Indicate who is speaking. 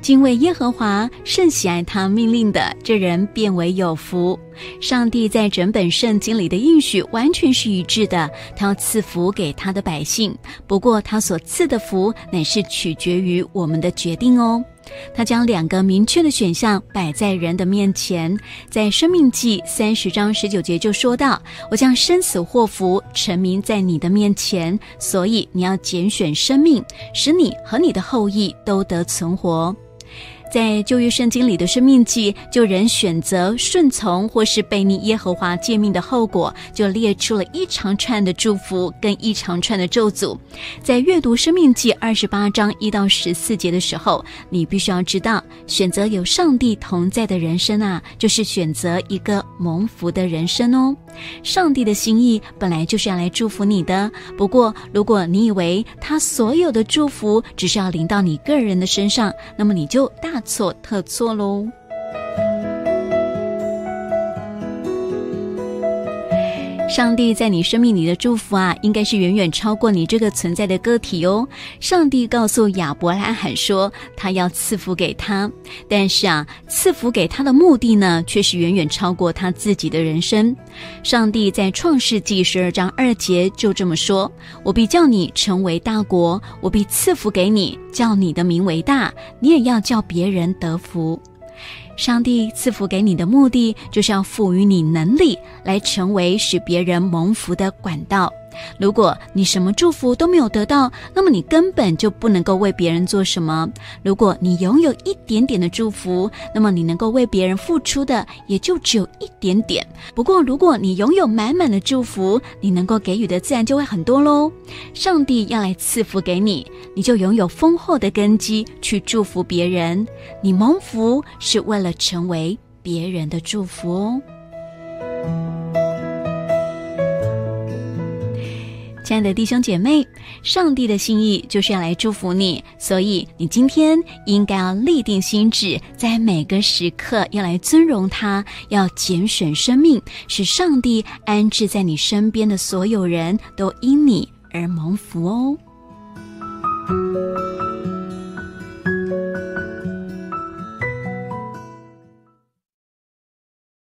Speaker 1: 敬畏耶和华，甚喜爱他命令的，这人变为有福。上帝在整本圣经里的应许完全是一致的，他要赐福给他的百姓。不过，他所赐的福乃是取决于我们的决定哦。他将两个明确的选项摆在人的面前，在《生命记》三十章十九节就说到：“我将生死祸福沉迷在你的面前，所以你要拣选生命，使你和你的后裔都得存活。”在旧约圣经里的生命记，就人选择顺从或是背逆耶和华诫命的后果，就列出了一长串的祝福跟一长串的咒诅。在阅读生命记二十八章一到十四节的时候，你必须要知道，选择有上帝同在的人生啊，就是选择一个蒙福的人生哦。上帝的心意本来就是要来祝福你的，不过如果你以为他所有的祝福只是要临到你个人的身上，那么你就大错特错喽。上帝在你生命里的祝福啊，应该是远远超过你这个存在的个体哦。上帝告诉亚伯拉罕说，他要赐福给他，但是啊，赐福给他的目的呢，却是远远超过他自己的人生。上帝在创世纪十二章二节就这么说：“我必叫你成为大国，我必赐福给你，叫你的名为大，你也要叫别人得福。”上帝赐福给你的目的，就是要赋予你能力，来成为使别人蒙福的管道。如果你什么祝福都没有得到，那么你根本就不能够为别人做什么。如果你拥有一点点的祝福，那么你能够为别人付出的也就只有一点点。不过，如果你拥有满满的祝福，你能够给予的自然就会很多喽。上帝要来赐福给你，你就拥有丰厚的根基去祝福别人。你蒙福是为了成为别人的祝福哦。亲爱的弟兄姐妹，上帝的心意就是要来祝福你，所以你今天应该要立定心志，在每个时刻要来尊荣他，要拣选生命，使上帝安置在你身边的所有人都因你而蒙福哦。Música